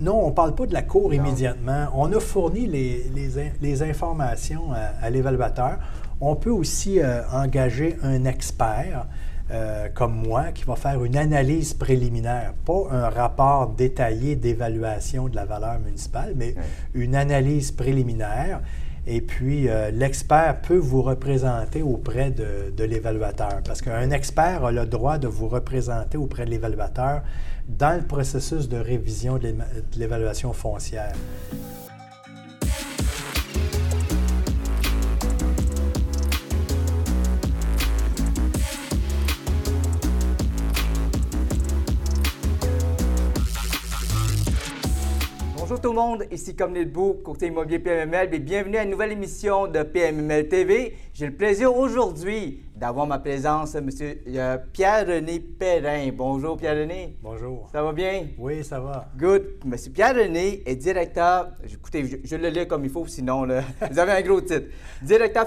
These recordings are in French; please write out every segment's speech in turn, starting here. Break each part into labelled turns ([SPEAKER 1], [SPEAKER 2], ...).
[SPEAKER 1] non, on ne parle pas de la cour immédiatement. On a fourni les, informations à, l'évaluateur. On peut aussi euh, engager un expert euh, comme moi qui va faire une analyse préliminaire, pas un rapport détaillé d'évaluation de la valeur municipale, mais une analyse préliminaire. Et puis, euh, l'expert peut vous représenter auprès de, de l'évaluateur, parce qu'un expert a le droit de vous représenter auprès de l'évaluateur dans le processus de révision de l'évaluation foncière.
[SPEAKER 2] Tout le monde, ici Comme Beau, courtier immobilier PMML, et bienvenue à une nouvelle émission de PMML TV. J'ai le plaisir aujourd'hui d'avoir ma présence, M. Euh, Pierre-René Perrin. Bonjour Pierre-René.
[SPEAKER 1] Bonjour.
[SPEAKER 2] Ça va bien?
[SPEAKER 1] Oui, ça va.
[SPEAKER 2] Good. M. Pierre-René est directeur, écoutez, je, le lis comme il faut, sinon vous avez un gros titre. Directeur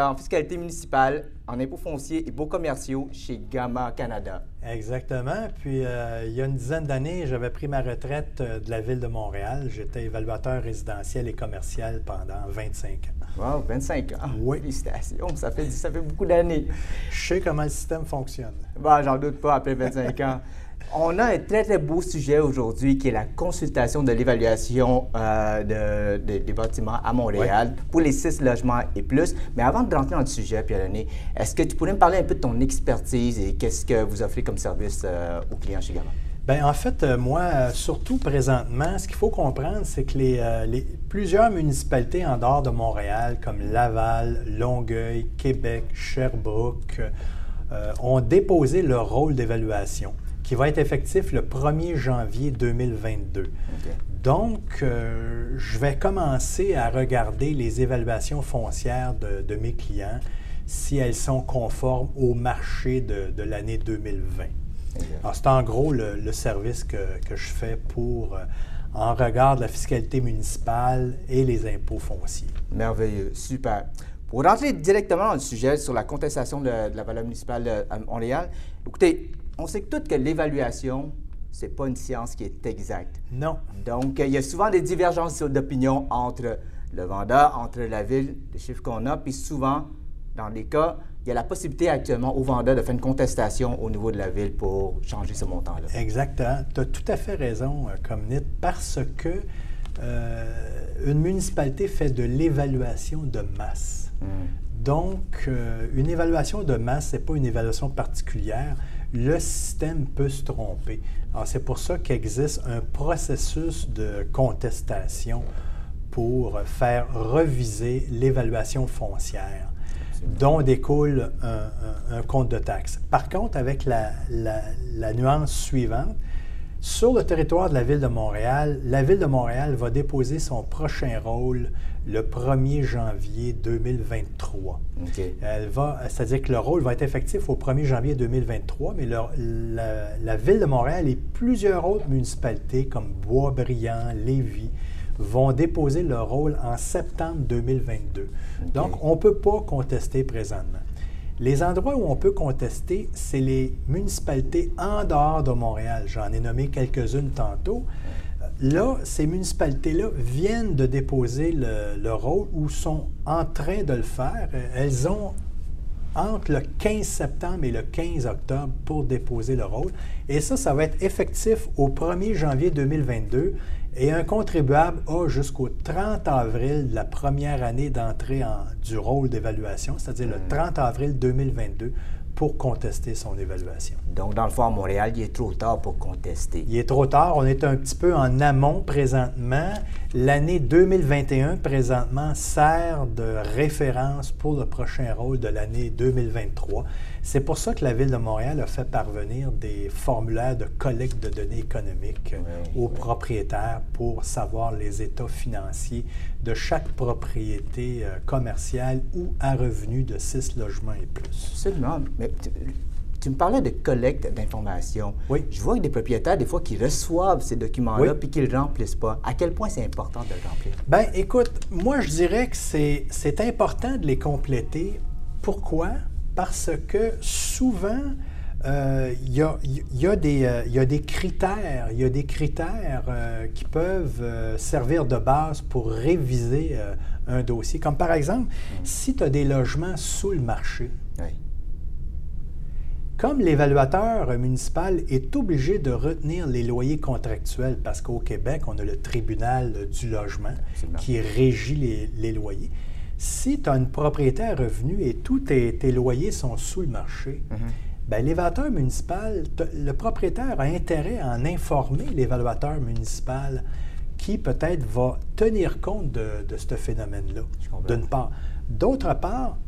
[SPEAKER 2] en fiscalité municipale en impôts fonciers et beaux commerciaux chez Gamma Canada.
[SPEAKER 1] Exactement. Puis, euh, il y a une dizaine d'années, j'avais pris ma retraite euh, de la ville de Montréal. J'étais évaluateur résidentiel et commercial pendant 25 ans.
[SPEAKER 2] Wow, 25 ans.
[SPEAKER 1] Oui.
[SPEAKER 2] Félicitations, ça fait, ça fait beaucoup d'années.
[SPEAKER 1] Je sais comment le système fonctionne.
[SPEAKER 2] Bah, j'en doute pas après 25 ans. On a un très, très beau sujet aujourd'hui qui est la consultation de l'évaluation euh, des bâtiments à Montréal pour les six logements et plus. Mais avant de rentrer dans le sujet, Pierre-René, est-ce que tu pourrais me parler un peu de ton expertise et qu'est-ce que vous offrez comme service euh, aux clients chez Gamma?
[SPEAKER 1] Bien, en fait, euh, moi, surtout présentement, ce qu'il faut comprendre, c'est que les, plusieurs municipalités en dehors de Montréal, comme Laval, Longueuil, Québec, Sherbrooke, ont déposé leur rôle d'évaluation qui va être effectif le 1er janvier 2022. Donc, euh, je vais commencer à regarder les évaluations foncières de, mes clients si elles sont conformes au marché de, l'année 2020. C'est en gros le, service que, je fais pour, euh, en regard de la fiscalité municipale et les impôts fonciers.
[SPEAKER 2] Merveilleux, super. Pour rentrer directement dans le sujet sur la contestation de, la valeur municipale à Montréal, écoutez, on sait que tout que l'évaluation, c'est pas une science qui est exacte.
[SPEAKER 1] Non.
[SPEAKER 2] Donc, il y a souvent des divergences d'opinion entre le vendeur, entre la ville, les chiffres qu'on a, puis souvent, dans les cas, il y a la possibilité actuellement au vendeur de faire une contestation au niveau de la ville pour changer ce montant-là.
[SPEAKER 1] Exactement. Tu as tout à fait raison, euh, Comnit, parce que euh, une municipalité fait de l'évaluation de masse. Hmm. Donc, euh, une évaluation de masse, ce n'est pas une évaluation particulière le système peut se tromper. Alors, c'est pour ça qu'existe un processus de contestation pour faire reviser l'évaluation foncière dont découle un, compte de taxes. Par contre, avec la, la nuance suivante, sur le territoire de la Ville de Montréal, la Ville de Montréal va déposer son prochain rôle le 1er janvier 2023. Elle va, c'est-à-dire que le rôle va être effectif au 1er janvier 2023, mais la, Ville de Montréal et plusieurs autres municipalités comme Boisbriand, Lévis vont déposer leur rôle en septembre 2022. Donc, on ne peut pas contester présentement. Les endroits où on peut contester, c'est les municipalités en dehors de Montréal. J'en ai nommé quelques-unes tantôt. Là, ces municipalités-là viennent de déposer le, rôle ou sont en train de le faire. Elles ont entre le 15 septembre et le 15 octobre pour déposer le rôle. Et ça, ça va être effectif au 1er janvier 2022. Et un contribuable a jusqu'au 30 avril de la première année d'entrée du rôle d'évaluation, c'est-à-dire le 30 hmm. avril 2022, pour contester son évaluation.
[SPEAKER 2] Donc, dans le fond, à Montréal, il est trop tard pour contester.
[SPEAKER 1] Il est trop tard. On est un petit peu en amont présentement. L'année 2021, présentement, sert de référence pour le prochain rôle de l'année 2023. C'est pour ça que la Ville de Montréal a fait parvenir des formulaires de collecte de données économiques aux propriétaires pour savoir les états financiers de chaque propriété euh, commerciale ou à revenu de six logements et plus.
[SPEAKER 2] Absolument. Mais tu, me parlais de collecte d'informations.
[SPEAKER 1] Oui.
[SPEAKER 2] Je vois que des propriétaires, des fois, qui reçoivent ces documents-là puis qu'ils ne le remplissent pas. À quel point c'est important de le remplir?
[SPEAKER 1] Bien, écoute, moi, je dirais que c'est important de les compléter. Pourquoi? Parce que souvent, il y, a, des critères, il y a des critères qui peuvent servir de base pour réviser un dossier. Comme par exemple, si tu as des logements sous le marché, comme l'évaluateur municipal est obligé de retenir les loyers contractuels, parce qu'au Québec, on a le tribunal du logement qui régit les, loyers, si tu as une propriété à revenu et tous tes, loyers sont sous le marché, mm-hmm. ben, l'évaluateur municipal, le propriétaire a intérêt à en informer l'évaluateur municipal qui peut-être va tenir compte de, de ce phénomène-là, d'une part. D'autre part,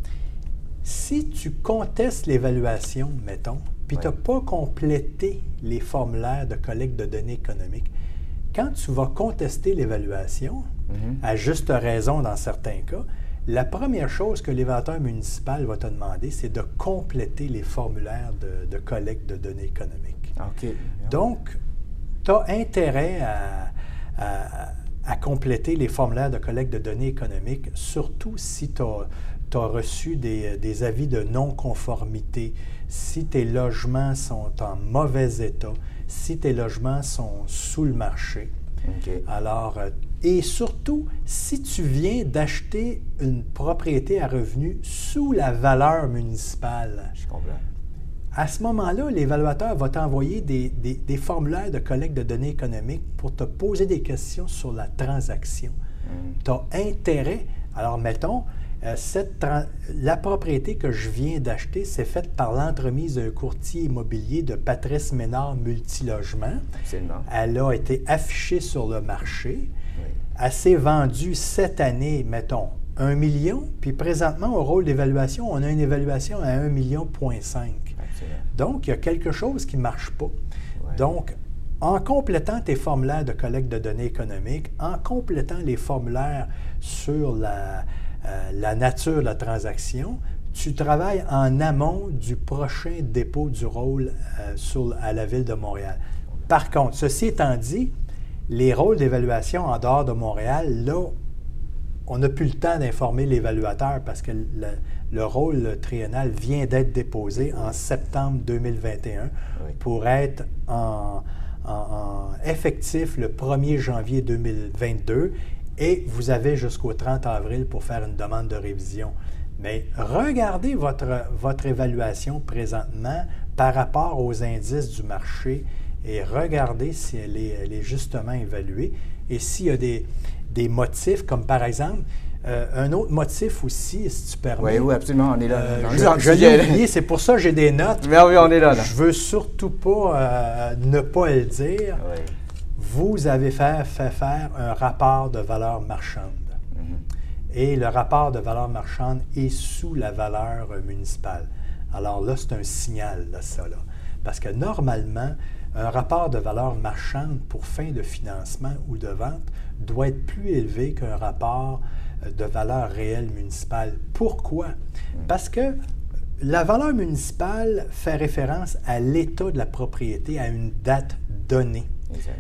[SPEAKER 1] si tu contestes l'évaluation, mettons, puis tu n'as pas complété les formulaires de collecte de données économiques, quand tu vas contester l'évaluation, mm-hmm. à juste raison dans certains cas, la première chose que l'évaluateur municipal va te demander, c'est de compléter les formulaires de, collecte de données économiques. Donc, tu as intérêt à, à, compléter les formulaires de collecte de données économiques, surtout si tu as reçu des, avis de non-conformité, si tes logements sont en mauvais état, si tes logements sont sous le marché. Alors, euh, et surtout, si tu viens d'acheter une propriété à revenu sous la valeur municipale. À ce moment-là, l'évaluateur va t'envoyer des, formulaires de collecte de données économiques pour te poser des questions sur la transaction. Hmm. Tu as intérêt. Alors, mettons, euh, la propriété que je viens d'acheter, c'est faite par l'entremise d'un courtier immobilier de Patrice Ménard Multilogement. Elle a été affichée sur le marché. Elle s'est vendue cette année, mettons, 1 million. Puis présentement, au rôle d'évaluation, on a une évaluation à 1 million, point 5. Donc, il y a quelque chose qui ne marche pas. Donc, en complétant tes formulaires de collecte de données économiques, en complétant les formulaires sur la, euh, la nature de la transaction, tu travailles en amont du prochain dépôt du rôle euh, à la ville de Montréal. Par contre, ceci étant dit, les rôles d'évaluation en dehors de Montréal, là, on n'a plus le temps d'informer l'évaluateur parce que le, rôle triennal vient d'être déposé en septembre 2021 pour être en, effectif le 1er janvier 2022 et vous avez jusqu'au 30 avril pour faire une demande de révision. Mais regardez votre, votre évaluation présentement par rapport aux indices du marché et regardez si elle est, justement évaluée et s'il y a des, des, motifs, comme par exemple, euh, un autre motif aussi, si tu permets.
[SPEAKER 2] Oui, oui, absolument, on est là.
[SPEAKER 1] Euh, je, l'ai oublié, c'est pour ça que j'ai des notes.
[SPEAKER 2] Mais oui, on est là.
[SPEAKER 1] Je veux surtout pas euh, ne pas le dire. Oui vous avez fait, faire un rapport de valeur marchande. Mm-hmm. Et le rapport de valeur marchande est sous la valeur municipale. Alors là, c'est un signal, là, ça. Là. Parce que normalement, un rapport de valeur marchande pour fin de financement ou de vente doit être plus élevé qu'un rapport euh, de valeur réelle municipale. Pourquoi? Parce que la valeur municipale fait référence à l'état de la propriété à une date donnée.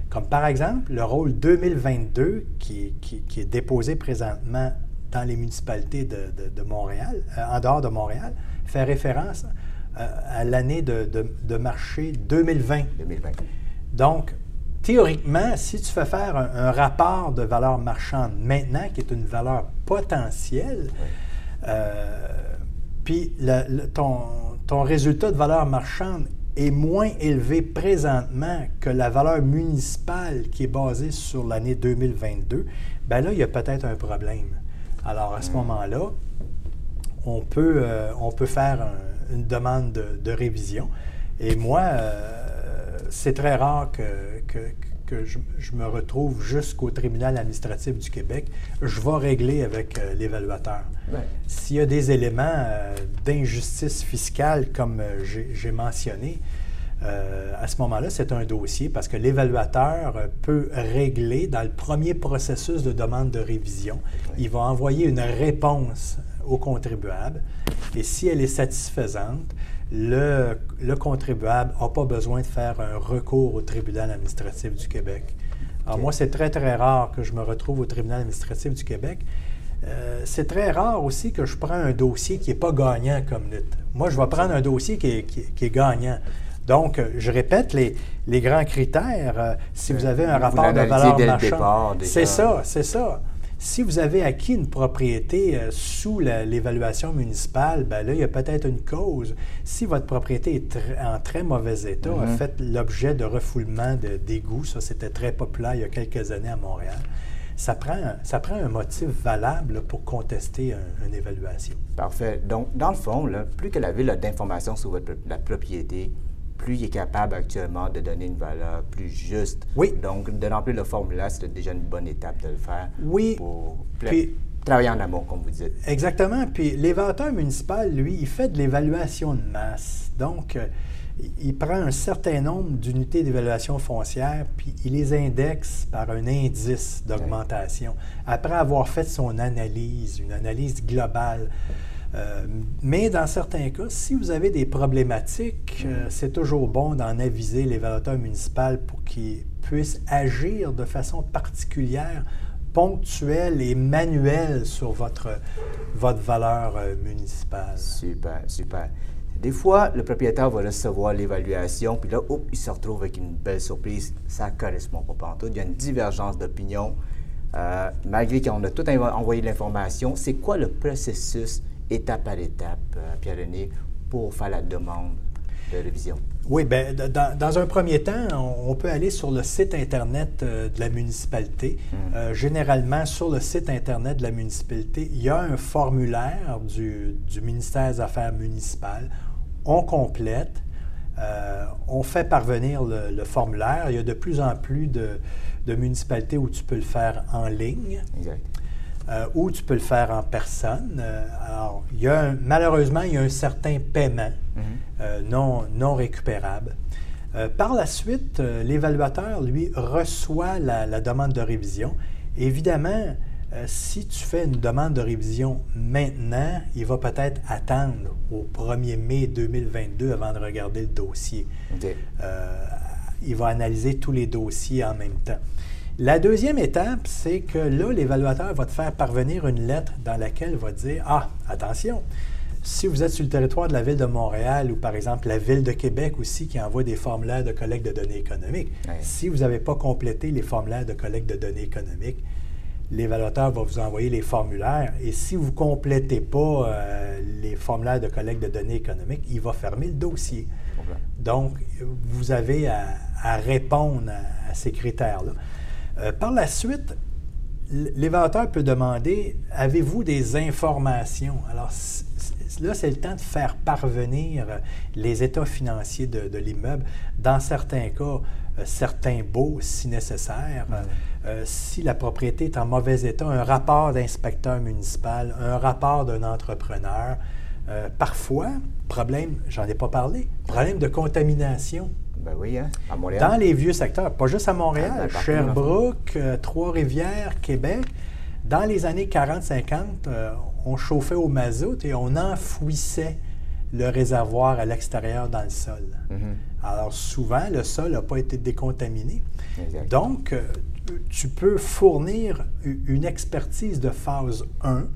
[SPEAKER 1] Comme par exemple, le rôle 2022 qui, est déposé présentement dans les municipalités de, Montréal, euh, en dehors de Montréal, fait référence à l'année de, marché 2020. 2020. Donc, théoriquement, si tu fais faire un, rapport de valeur marchande maintenant, qui est une valeur potentielle, euh, puis ton, ton résultat de valeur marchande est moins élevé présentement que la valeur municipale qui est basée sur l'année 2022, bien là, il y a peut-être un problème. Alors, à ce hmm. moment-là, on peut, euh, on peut faire une demande de, révision. Et moi, euh, c'est très rare que, que je, me retrouve jusqu'au tribunal administratif du Québec, je vais régler avec euh, l'évaluateur. S'il y a des éléments euh, d'injustice fiscale, comme j'ai mentionné, à ce moment-là, c'est un dossier parce que l'évaluateur peut régler dans le premier processus de demande de révision. Il va envoyer une réponse au contribuable et si elle est satisfaisante, le, contribuable n'a pas besoin de faire un recours au tribunal administratif du Québec. Alors moi, c'est très, très rare que je me retrouve au tribunal administratif du Québec. euh, c'est très rare aussi que je prends un dossier qui n'est pas gagnant comme NUT. Moi, je vais prendre un dossier qui est, gagnant. Donc, euh, je répète les, les grands critères. si vous avez un rapport de valeur marchande, c'est ça, c'est ça. Si vous avez acquis une propriété sous l'évaluation municipale, ben là, il y a peut-être une cause. Si votre propriété est en très mauvais état, a mm-hmm. fait l'objet de refoulement d'égouts, ça c'était très populaire il y a quelques années à Montréal, ça prend, ça prend un motif valable pour contester une évaluation.
[SPEAKER 2] Parfait. Donc, dans le fond, plus que la ville a d'informations sur votre, la propriété, plus il est capable actuellement de donner une valeur plus juste.
[SPEAKER 1] Oui.
[SPEAKER 2] Donc, de remplir le formulaire, c'est déjà une bonne étape de le faire.
[SPEAKER 1] Oui.
[SPEAKER 2] Pour travailler en amont, comme vous dites.
[SPEAKER 1] Exactement. Puis, l'évaluateur municipal, lui, il fait de l'évaluation de masse. Donc, euh, il prend un certain nombre d'unités d'évaluation foncière, puis il les indexe par un indice d'augmentation. Après avoir fait son analyse, une analyse globale. Euh, mais dans certains cas, si vous avez des problématiques, euh, c'est toujours bon d'en aviser l'évaluateur municipal pour qu'il puisse agir de façon particulière, ponctuelle et manuelle sur votre, votre valeur euh, municipale.
[SPEAKER 2] Super, super. Des fois, le propriétaire va recevoir l'évaluation, puis là, il se retrouve avec une belle surprise. Ça ne correspond pas tout. Il y a une divergence d'opinion. Malgré qu'on a tout envoyé l'information, c'est quoi le processus étape par étape, euh, Pierre-René, pour faire la demande de révision?
[SPEAKER 1] Oui, bien, dans, un premier temps, on, peut aller sur le site Internet euh, de la municipalité. Mmh. généralement, sur le site Internet de la municipalité, il y a un formulaire du, du ministère des Affaires municipales on complète, euh, on fait parvenir le, formulaire. Il y a de plus en plus de, municipalités où tu peux le faire en ligne. Euh, ou tu peux le faire en personne. Euh, alors, il y a malheureusement, il y a un certain paiement mm-hmm. non, non récupérable. par la suite, l'évaluateur, lui, reçoit la, demande de révision. Évidemment, euh, si tu fais une demande de révision maintenant, il va peut-être attendre au 1er mai 2022 avant de regarder le dossier. Euh, il va analyser tous les dossiers en même temps. La deuxième étape, c'est que là, l'évaluateur va te faire parvenir une lettre dans laquelle il va dire Ah, attention, si vous êtes sur le territoire de la ville de Montréal ou par exemple la ville de Québec aussi qui envoie des formulaires de collecte de données économiques, si vous n'avez pas complété les formulaires de collecte de données économiques, l'évaluateur va vous envoyer les formulaires et si vous ne complétez pas euh, les formulaires de collecte de données économiques, il va fermer le dossier. Donc, vous avez à, répondre à, ces critères-là. Euh, par la suite, l'évaluateur peut demander avez-vous des informations? Alors, là, c'est le temps de faire parvenir les états financiers de, l'immeuble. Dans certains cas, euh, certains baux si nécessaire. Euh, si la propriété est en mauvais état, un rapport d'inspecteur municipal, un rapport d'un entrepreneur. Euh, parfois, problème, j'en ai pas parlé, problème de contamination.
[SPEAKER 2] Ben oui, hein? à Montréal.
[SPEAKER 1] Dans les vieux secteurs, pas juste à Montréal, ah, ben, Sherbrooke, Trois-Rivières, Québec. Dans les années 40-50, on chauffait au mazout et on enfouissait le réservoir à l'extérieur dans le sol. Mm-hmm. Alors souvent, le sol n'a pas été décontaminé. Donc, euh, tu peux fournir une expertise de phase 1, mm.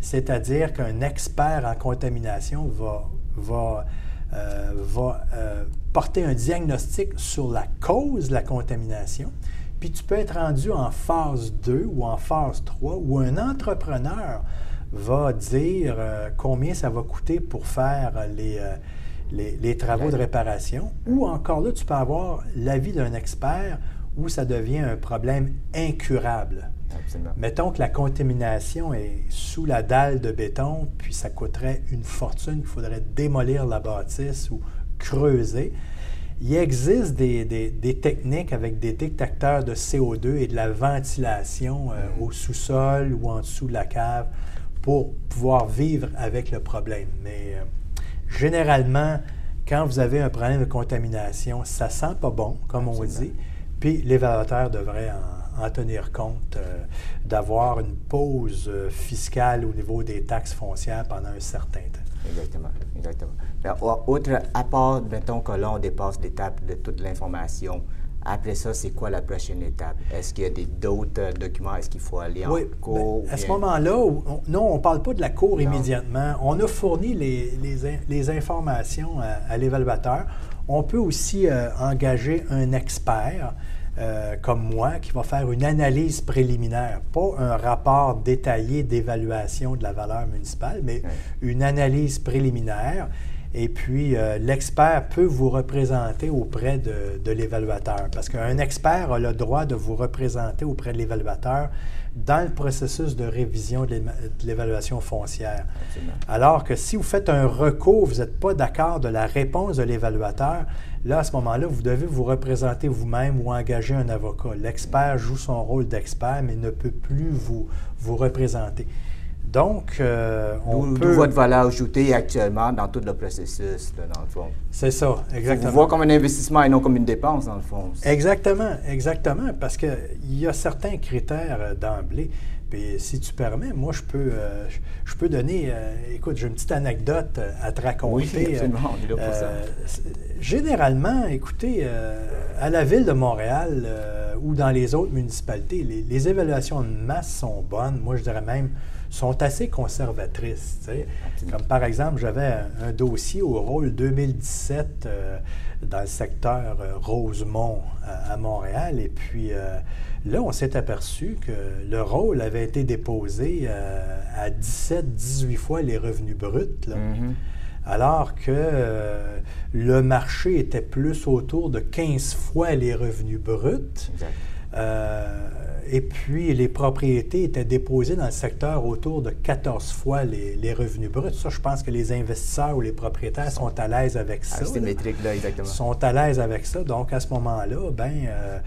[SPEAKER 1] c'est-à-dire qu'un expert en contamination va, va, euh, va euh, porter un diagnostic sur la cause de la contamination. Puis tu peux être rendu en phase 2 ou en phase 3 où un entrepreneur va dire euh, combien ça va coûter pour faire les, les, travaux de réparation, ou encore là, tu peux avoir l'avis d'un expert où ça devient un problème incurable. Mettons que la contamination est sous la dalle de béton, puis ça coûterait une fortune, il faudrait démolir la bâtisse ou creuser. Il existe des, techniques avec des détecteurs de CO2 et de la ventilation euh, mm. au sous-sol ou en dessous de la cave pour pouvoir vivre avec le problème. Mais euh, généralement, quand vous avez un problème de contamination, ça sent pas bon, comme on dit, puis l'évaluateur devrait en, tenir compte, euh, d'avoir une pause euh, fiscale au niveau des taxes foncières pendant un certain temps.
[SPEAKER 2] Exactement, exactement. autre, à part, mettons que là, on dépasse l'étape de toute l'information Après ça, c'est quoi la prochaine étape? Est-ce qu'il y a d'autres euh, documents? Est-ce qu'il faut aller en cours?
[SPEAKER 1] Ben, à ce moment-là, non, on ne parle pas de la cour immédiatement. On a fourni les, les, informations à, l'évaluateur. On peut aussi euh, engager un expert. Euh, comme moi, qui va faire une analyse préliminaire, pas un rapport détaillé d'évaluation de la valeur municipale, mais une analyse préliminaire. Et puis, euh, l'expert peut vous représenter auprès de, l'évaluateur, parce qu'un expert a le droit de vous représenter auprès de l'évaluateur dans le processus de révision de l'évaluation foncière. Alors que si vous faites un recours, vous n'êtes pas d'accord de la réponse de l'évaluateur, là, à ce moment-là, vous devez vous représenter vous-même ou engager un avocat. L'expert joue son rôle d'expert, mais ne peut plus vous, vous représenter. Donc, euh, on peut...
[SPEAKER 2] votre valeur ajoutée actuellement dans tout le processus, dans le fond.
[SPEAKER 1] C'est ça, exactement.
[SPEAKER 2] Vous voyez comme un investissement et non comme une dépense, dans le fond.
[SPEAKER 1] Exactement, exactement, parce qu'il y a certains critères euh, d'emblée. Puis, si tu permets, moi, je peux, euh, je peux donner... écoute, j'ai une petite anecdote à te raconter.
[SPEAKER 2] Oui, absolument, on est là pour ça.
[SPEAKER 1] Généralement, écoutez, à la Ville de Montréal ou dans les autres municipalités, les, les évaluations de masse sont bonnes. Moi, je dirais même sont assez conservatrices. Comme par exemple, j'avais un, dossier au rôle 2017 euh, dans le secteur euh, Rosemont à, Montréal. Et puis euh, là, on s'est aperçu que le rôle avait été déposé à 17-18 fois les revenus bruts. Mm-hmm. Alors que le marché était plus autour de 15 fois les revenus bruts. Et puis, les propriétés étaient déposées dans le secteur autour de 14 fois les, revenus bruts. Ça, je pense que les investisseurs ou les propriétaires sont, à l'aise avec ça.
[SPEAKER 2] ces métriques-là, exactement.
[SPEAKER 1] Sont à l'aise avec ça. Donc, à ce moment-là, ben, euh,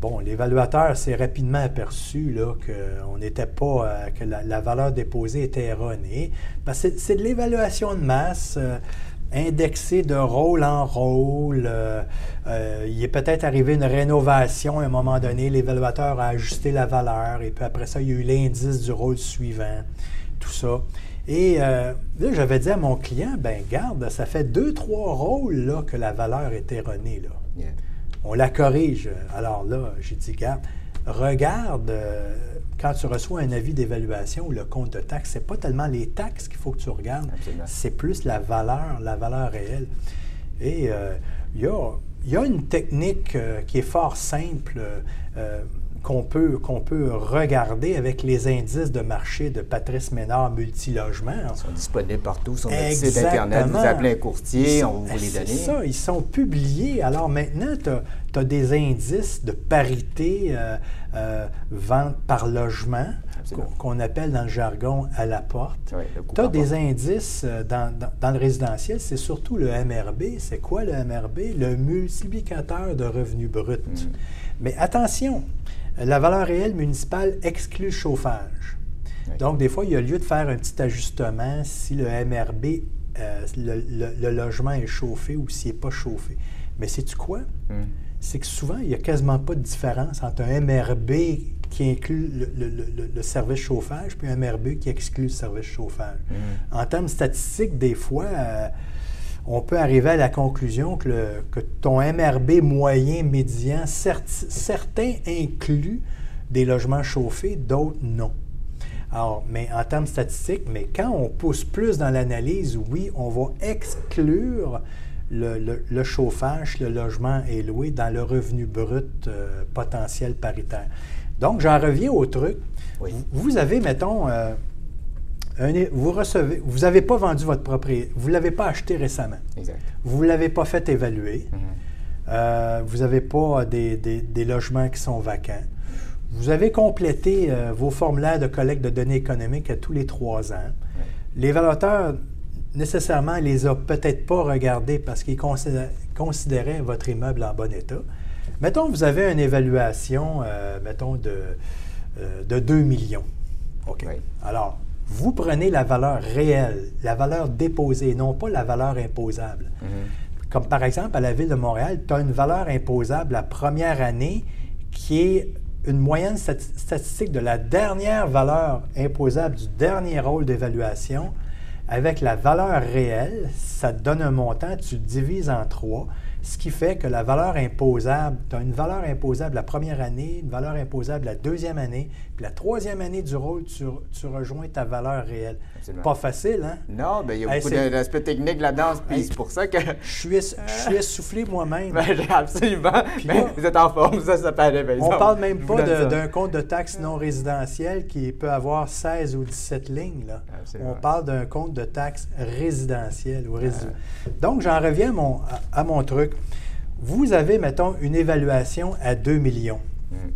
[SPEAKER 1] bon, l'évaluateur s'est rapidement aperçu là, qu'on n'était pas, euh, que la, valeur déposée était erronée. Parce que c'est de l'évaluation de masse. Euh, indexé de rôle en rôle. Euh, euh, il est peut-être arrivé une rénovation à un moment donné, l'évaluateur a ajusté la valeur et puis après ça, il y a eu l'indice du rôle suivant, tout ça. Et euh, là, j'avais dit à mon client, ben garde, ça fait deux, trois rôles là, que la valeur est erronée. Là. On la corrige. Alors là, j'ai dit, garde, regarde quand tu reçois un avis d'évaluation ou le compte de taxe, ce n'est pas tellement les taxes qu'il faut que tu regardes, c'est plus la valeur, la valeur réelle. Et euh, il y, a, une technique euh, qui est fort simple. Euh, qu'on peut, qu'on peut regarder avec les indices de marché de Patrice Ménard Multilogement.
[SPEAKER 2] Ils sont disponibles partout sur notre site Internet. Vous appelez un courtier, on vous les donne. C'est
[SPEAKER 1] ça, ils sont publiés. Alors maintenant, tu as, des indices de parité euh, euh, vente par logement qu'on appelle dans le jargon à la porte. tu as des indices euh, dans, dans, le résidentiel, c'est surtout le MRB. C'est quoi le MRB? Le multiplicateur de revenus bruts. Hmm. Mais attention, la valeur réelle municipale exclut le chauffage. Donc, des fois, il y a lieu de faire un petit ajustement si le MRB, euh, le, logement est chauffé ou s'il n'est pas chauffé. Mais sais-tu quoi? Hmm. C'est que souvent, il n'y a quasiment pas de différence entre un MRB qui inclut le, service chauffage puis un MRB qui exclut le service chauffage. Hmm. En termes statistiques, des fois, euh, on peut arriver à la conclusion que, ton MRB moyen, médian, certains incluent des logements chauffés, d'autres non. Alors, mais en termes statistiques, mais quand on pousse plus dans l'analyse, oui, on va exclure le, chauffage, le logement est loué dans le revenu brut euh, potentiel paritaire. Donc, j'en reviens au truc. Vous avez, mettons, euh, vous recevez, vous n'avez pas vendu votre propriété, vous ne l'avez pas acheté récemment. Vous ne l'avez pas fait évaluer. Mm-hmm. Euh, vous n'avez pas des, logements qui sont vacants. Vous avez complété euh, vos formulaires de collecte de données économiques à tous les trois ans. L'évaluateur, nécessairement, ne les a peut-être pas regardés parce qu'il considérait votre immeuble en bon état. Mettons, vous avez une évaluation, euh, mettons, de, de 2 millions. OK. Alors, vous prenez la valeur réelle, la valeur déposée, non pas la valeur imposable. Mhm. Comme par exemple, à la Ville de Montréal, tu as une valeur imposable la première année qui est une moyenne statistique de la dernière valeur imposable du dernier rôle d'évaluation avec la valeur réelle, ça te donne un montant, tu le divises en trois, ce qui fait que la valeur imposable, tu as une valeur imposable la première année, une valeur imposable la deuxième année, puis la troisième année du rôle, tu, tu rejoins ta valeur réelle. Pas facile, hein?
[SPEAKER 2] Non, mais il y a beaucoup d'aspects techniques là-dedans, puis c'est pour ça que...
[SPEAKER 1] Je suis, je suis essoufflé moi-même.
[SPEAKER 2] Ben, absolument. mais vous êtes en forme, ça, ça paraît,
[SPEAKER 1] On parle même pas d'un compte de taxes non résidentiel qui peut avoir 16 ou 17 lignes. Là. On parle d'un compte de taxes résidentiel ou résiduel. Donc, j'en reviens à mon, à mon truc. Vous avez, mettons, une évaluation à 2 millions. Hmm.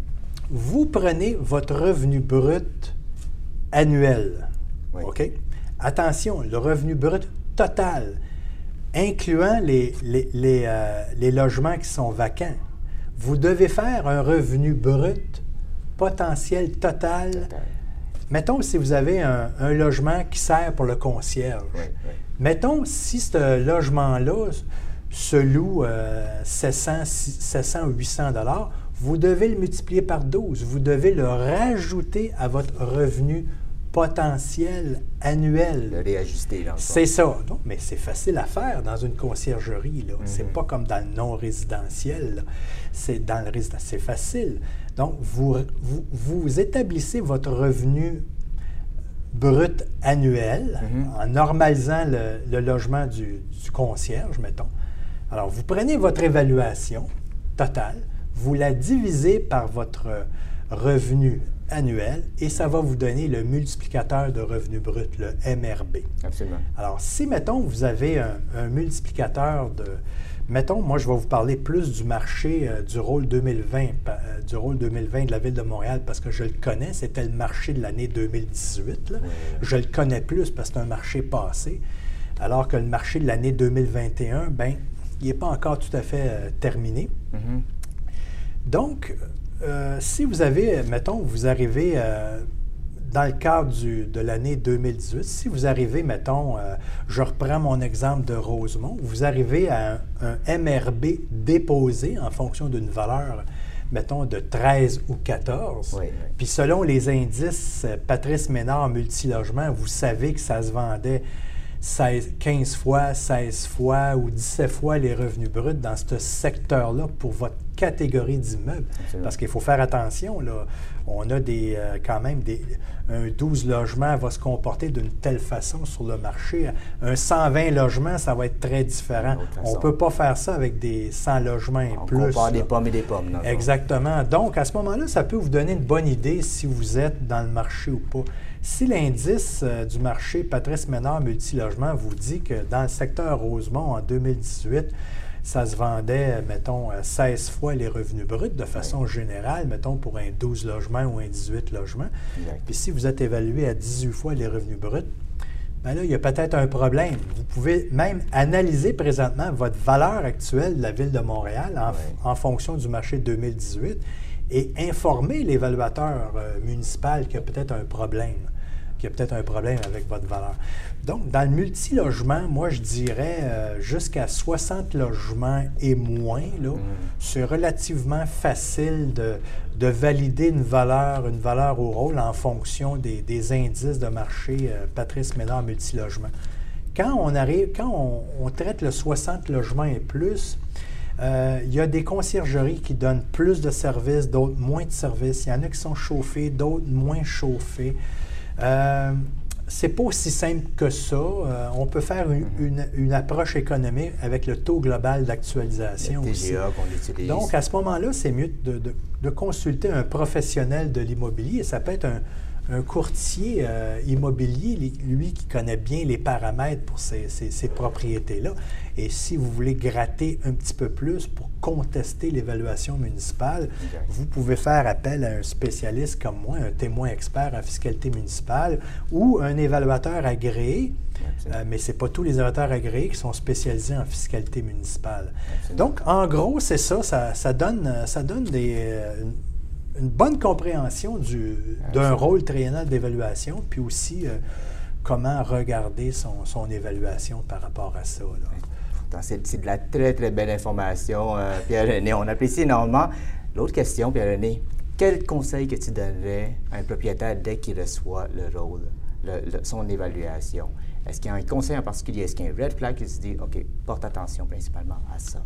[SPEAKER 1] Vous prenez votre revenu brut annuel. OK? Attention, le revenu brut total, incluant les, les, euh, les, logements qui sont vacants. Vous devez faire un revenu brut potentiel total. Mettons si vous avez un, logement qui sert pour le concierge. Mettons si ce logement-là se loue 700, 700 ou 800 dollars, vous devez le multiplier par 12. Vous devez le rajouter à votre revenu potentiel annuel.
[SPEAKER 2] Le réajuster,
[SPEAKER 1] C'est ça. mais c'est facile à faire dans une conciergerie. Ce n'est C'est mhm. pas comme dans le non-résidentiel. C'est dans le résidentiel. C'est facile. Donc, vous, vous, établissez votre revenu brut annuel mhm. en normalisant le, logement du, du, concierge, mettons. Alors, vous prenez votre évaluation totale, vous la divisez par votre revenu annuel et ça va vous donner le multiplicateur de revenu brut, le MRB.
[SPEAKER 2] Absolument.
[SPEAKER 1] Alors, si, mettons, vous avez un, multiplicateur de... Mettons, moi, je vais vous parler plus du marché euh, du rôle 2020, euh, du rôle 2020 de la Ville de Montréal parce que je le connais. C'était le marché de l'année 2018. Je le connais plus parce que c'est un marché passé. Alors que le marché de l'année 2021, ben, il n'est pas encore tout à fait euh, terminé. Mm-hmm. Donc, euh, si vous avez, mettons, vous arrivez euh, dans le cadre de l'année 2018, si vous arrivez, mettons, euh, je reprends mon exemple de Rosemont, vous arrivez à un, MRB déposé en fonction d'une valeur, mettons, de 13 ou 14. Puis selon les indices Patrice Ménard multilogement, vous savez que ça se vendait 15 fois, 16 fois ou 17 fois les revenus bruts dans ce secteur-là pour votre catégorie d'immeubles. Parce qu'il faut faire attention, là. On a des, euh, quand même des, un 12 logements va se comporter d'une telle façon sur le marché. Un 120 logements, ça va être très différent. On ne peut pas faire ça avec des 100 logements et
[SPEAKER 2] On
[SPEAKER 1] plus.
[SPEAKER 2] compare des pommes et des pommes.
[SPEAKER 1] Exactement. Donc, à ce moment-là, ça peut vous donner une bonne idée si vous êtes dans le marché ou pas. Si l'indice euh, du marché Patrice Ménard Multilogement vous dit que dans le secteur Rosemont en 2018, ça se vendait, mettons, 16 fois les revenus bruts de façon générale, mettons, pour un 12 logements ou un 18 logements. Puis si vous êtes évalué à 18 fois les revenus bruts, bien là, il y a peut-être un problème. Vous pouvez même analyser présentement votre valeur actuelle de la Ville de Montréal en, fonction du marché 2018 et informer l'évaluateur euh, municipal qu'il y a peut-être un problème qu'il y a peut-être un problème avec votre valeur. Donc, dans le multilogement, moi, je dirais euh, jusqu'à 60 logements et moins. Là, mm. C'est relativement facile de, valider une valeur, une valeur au rôle en fonction des, indices de marché euh, Patrice Ménard multilogement. Quand on arrive, quand on, traite le 60 logements et plus, euh, il y a des conciergeries qui donnent plus de services, d'autres moins de services. Il y en a qui sont chauffés, d'autres moins chauffés. Euh, c'est pas aussi simple que ça. Euh, on peut faire une, approche économique avec le taux global d'actualisation aussi. Donc, à ce moment-là, c'est mieux de, consulter un professionnel de l'immobilier. Ça peut être un, un courtier euh, immobilier, lui qui connaît bien les paramètres pour ces, propriétés-là. Et si vous voulez gratter un petit peu plus pour contester l'évaluation municipale, vous pouvez faire appel à un spécialiste comme moi, un témoin expert en fiscalité municipale ou un évaluateur agréé. Euh, mais ce n'est pas tous les évaluateurs agréés qui sont spécialisés en fiscalité municipale. Donc, en gros, c'est ça, ça, donne, ça donne des, euh, une bonne compréhension d'un rôle triennal d'évaluation, puis aussi euh, comment regarder son, son, évaluation par rapport à ça.
[SPEAKER 2] C'est de la très, très belle information, euh, Pierre-René. On apprécie énormément. L'autre question, Pierre-René, quel conseil que tu donnerais à un propriétaire dès qu'il reçoit le rôle, son évaluation? Est-ce qu'il y a un conseil en particulier? Est-ce qu'il y a un red flag qui se dit, OK, porte attention principalement à ça?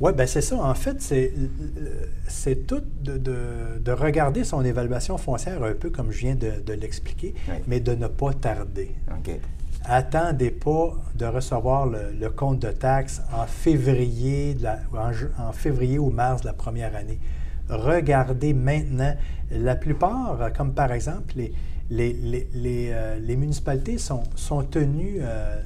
[SPEAKER 1] Oui, bien c'est ça. En fait, c'est tout de, de, regarder son évaluation foncière un peu comme je viens de, l'expliquer, mais de ne pas tarder. OK. Attendez pas de recevoir le, compte de taxes en février, en, février ou mars de la première année. Regardez maintenant. La plupart, comme par exemple les, les, euh, les, municipalités sont, sont tenues euh,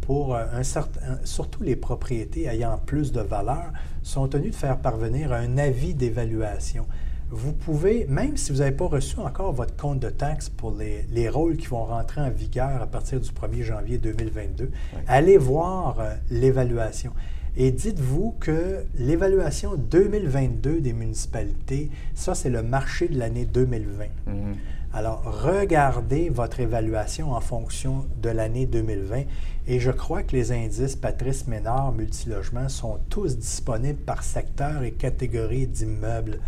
[SPEAKER 1] pour un certain, surtout les propriétés ayant plus de valeur, sont tenues de faire parvenir un avis d'évaluation. Vous pouvez, même si vous n'avez pas reçu encore votre compte de taxes pour les, les, rôles qui vont rentrer en vigueur à partir du 1er janvier 2022, allez voir euh, l'évaluation. Et dites-vous que l'évaluation 2022 des municipalités, ça c'est le marché de l'année 2020. Alors, regardez votre évaluation en fonction de l'année 2020 et je crois que les indices Patrice Ménard Multilogement sont tous disponibles par secteur et catégorie d'immeubles.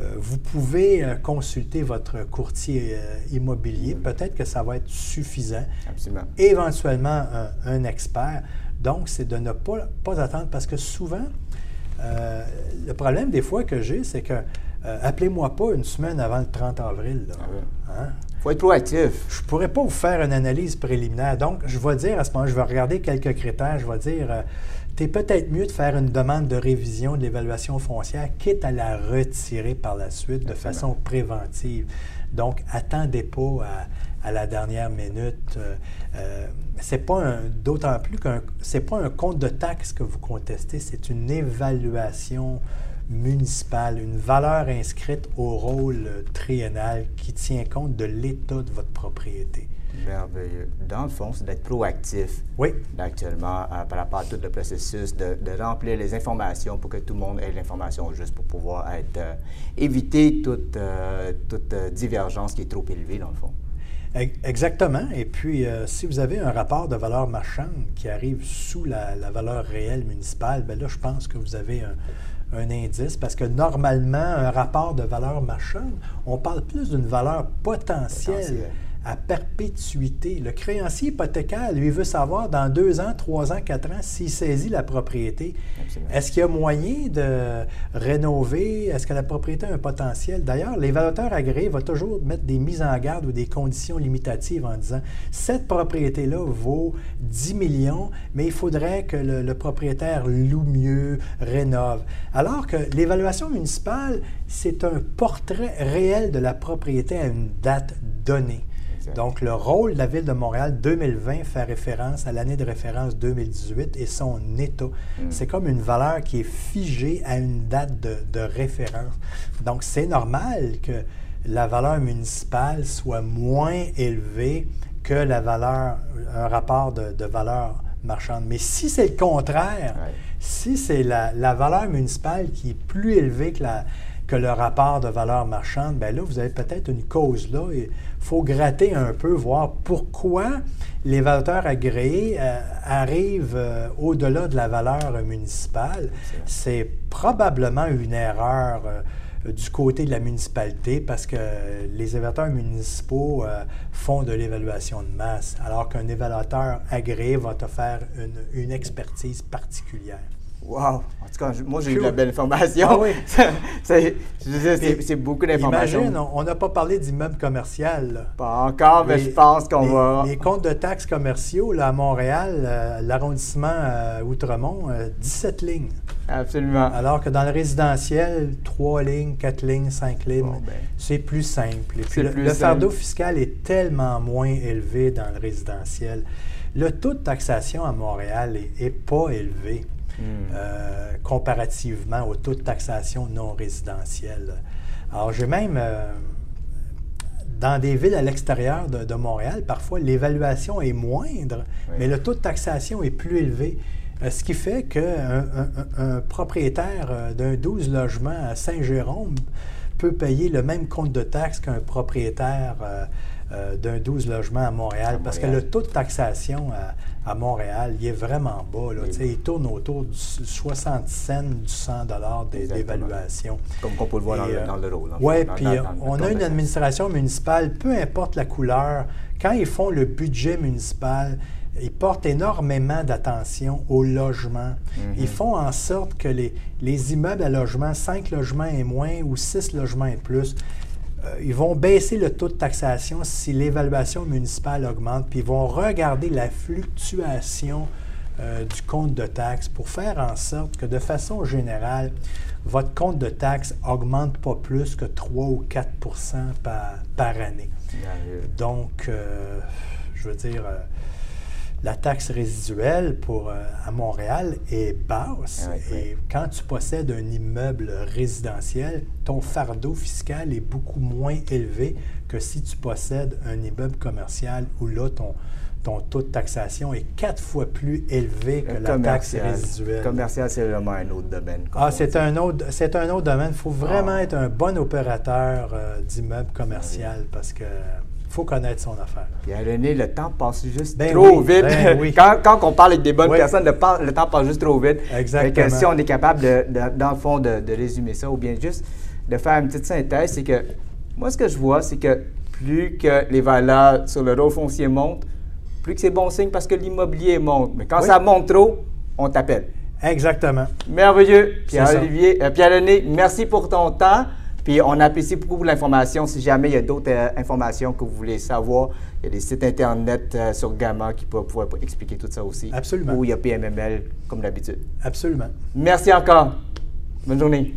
[SPEAKER 1] Euh, vous pouvez euh, consulter votre courtier euh, immobilier. Peut-être que ça va être suffisant.
[SPEAKER 2] Absolument.
[SPEAKER 1] Éventuellement, un, expert. Donc, c'est de ne pas, pas attendre parce que souvent, le problème des fois que j'ai, c'est que euh, appelez-moi pas une semaine avant le 30 avril. Il
[SPEAKER 2] ah hein? faut être proactif.
[SPEAKER 1] Je ne pourrais pas vous faire une analyse préliminaire. Donc, je vais dire à ce moment, je vais regarder quelques critères. Je vais dire, euh, tu es peut-être mieux de faire une demande de révision de l'évaluation foncière, quitte à la retirer par la suite de façon préventive. Donc, attendez pas à, la dernière minute. Euh, c'est pas d'autant plus qu'un c'est pas un compte de taxe que vous contestez, c'est une évaluation municipale, une valeur inscrite au rôle triennal qui tient compte de l'état de votre propriété.
[SPEAKER 2] Merveilleux. Dans le fond, c'est d'être proactif.
[SPEAKER 1] Oui.
[SPEAKER 2] Actuellement, euh, par rapport à tout le processus, de, remplir les informations pour que tout le monde ait l'information juste pour pouvoir être, euh, éviter toute, euh, toute divergence qui est trop élevée, dans le fond.
[SPEAKER 1] Exactement. Et puis, si vous avez un rapport de valeur marchande qui arrive sous la, valeur réelle municipale, bien là, je pense que vous avez un, un indice parce que normalement, un rapport de valeur marchande, on parle plus d'une valeur potentielle à perpétuité. Le créancier hypothécaire, lui, veut savoir dans deux ans, trois ans, quatre ans, s'il saisit la propriété. Est-ce qu'il y a moyen de rénover? Est-ce que la propriété a un potentiel? D'ailleurs, l'évaluateur agréé va toujours mettre des mises en garde ou des conditions limitatives en disant cette propriété-là vaut 10 millions, mais il faudrait que le, le propriétaire loue mieux, rénove. Alors que l'évaluation municipale, c'est un portrait réel de la propriété à une date donnée. Donc, le rôle de la Ville de Montréal 2020 fait référence à l'année de référence 2018 et son état. Hmm. C'est comme une valeur qui est figée à une date de, référence. Donc, c'est normal que la valeur municipale soit moins élevée que la valeur, un rapport de, valeur marchande. Mais si c'est le contraire, si c'est la, la, valeur municipale qui est plus élevée que la, que le rapport de valeur marchande, bien là, vous avez peut-être une cause là. Il faut gratter un peu, voir pourquoi l'évaluateur agréé euh, arrive euh, au-delà de la valeur municipale. C'est probablement une erreur. Euh, du côté de la municipalité parce que les évaluateurs municipaux font de l'évaluation de masse, alors qu'un évaluateur agréé va te faire une expertise particulière.
[SPEAKER 2] Wow! En tout cas, moi, j'ai eu de la belle information. Ah oui. c'est beaucoup d'informations.
[SPEAKER 1] Imagine, on n'a pas parlé d'immeubles commercial.
[SPEAKER 2] Pas encore, mais je pense qu'on va.
[SPEAKER 1] Les comptes de taxes commerciaux, là, à Montréal, euh, l'arrondissement euh, Outremont, 17 euh, lignes.
[SPEAKER 2] Absolument.
[SPEAKER 1] Alors que dans le résidentiel, 3 lignes, 4 lignes, 5 lignes, ben, c'est plus simple. Et puis, le, fardeau fiscal est tellement moins élevé dans le résidentiel. Le taux de taxation à Montréal n'est pas élevé. Euh, comparativement au taux de taxation non résidentiel. Alors, j'ai même, euh, dans des villes à l'extérieur de, Montréal, parfois l'évaluation est moindre, mais le taux de taxation est plus élevé. Euh, ce qui fait qu'un un, propriétaire d'un 12 logements à Saint-Jérôme peut payer le même compte de taxes qu'un propriétaire euh, d'un 12 logements à Montréal, parce que le taux de taxation à, Montréal, il est vraiment bas. Là, Il tourne autour de 60 cents du 100 d'évaluation.
[SPEAKER 2] Comme on peut le voir dans, le, rôle.
[SPEAKER 1] Oui, puis on a une administration municipale, peu importe la couleur, quand ils font le budget municipal, ils portent énormément d'attention au logement. Ils font en sorte que les, les immeubles à logement, 5 logements et moins ou 6 logements et plus, euh, ils vont baisser le taux de taxation si l'évaluation municipale augmente, puis ils vont regarder la fluctuation euh, du compte de taxes pour faire en sorte que de façon générale, votre compte de taxes augmente pas plus que 3 ou 4 par, par année. Donc, euh, je veux dire, euh, la taxe résiduelle pour, euh, à Montréal est basse. et quand tu possèdes un immeuble résidentiel, ton fardeau fiscal est beaucoup moins élevé que si tu possèdes un immeuble commercial où là, ton, ton taux de taxation est quatre fois plus élevé que la taxe résiduelle.
[SPEAKER 2] Commercial, c'est vraiment un autre domaine.
[SPEAKER 1] Ah, c'est un autre, c'est un autre domaine. Il faut vraiment ah. être un bon opérateur euh, d'immeuble commercial parce que faut connaître son affaire.
[SPEAKER 2] Pierre René, le temps passe juste ben trop vite. Ben quand, quand, on parle avec des bonnes personnes, le, le, temps passe juste trop vite.
[SPEAKER 1] Exactement.
[SPEAKER 2] si on est capable, de, dans le fond, de, de, résumer ça, ou bien juste de faire une petite synthèse, c'est que moi, ce que je vois, c'est que plus que les valeurs sur le rôle foncier montent, plus que c'est bon signe parce que l'immobilier monte. Mais quand ça monte trop, on t'appelle.
[SPEAKER 1] Exactement.
[SPEAKER 2] Merveilleux. Pierre-Olivier, euh, Pierre-René, merci pour ton temps. Puis on apprécie beaucoup l'information. Si jamais il y a d'autres euh, informations que vous voulez savoir, il y a des sites Internet euh, sur Gamma qui peuvent pouvoir expliquer tout ça aussi.
[SPEAKER 1] Absolument.
[SPEAKER 2] Ou il y a PMML comme d'habitude.
[SPEAKER 1] Absolument.
[SPEAKER 2] Merci encore. Bonne journée.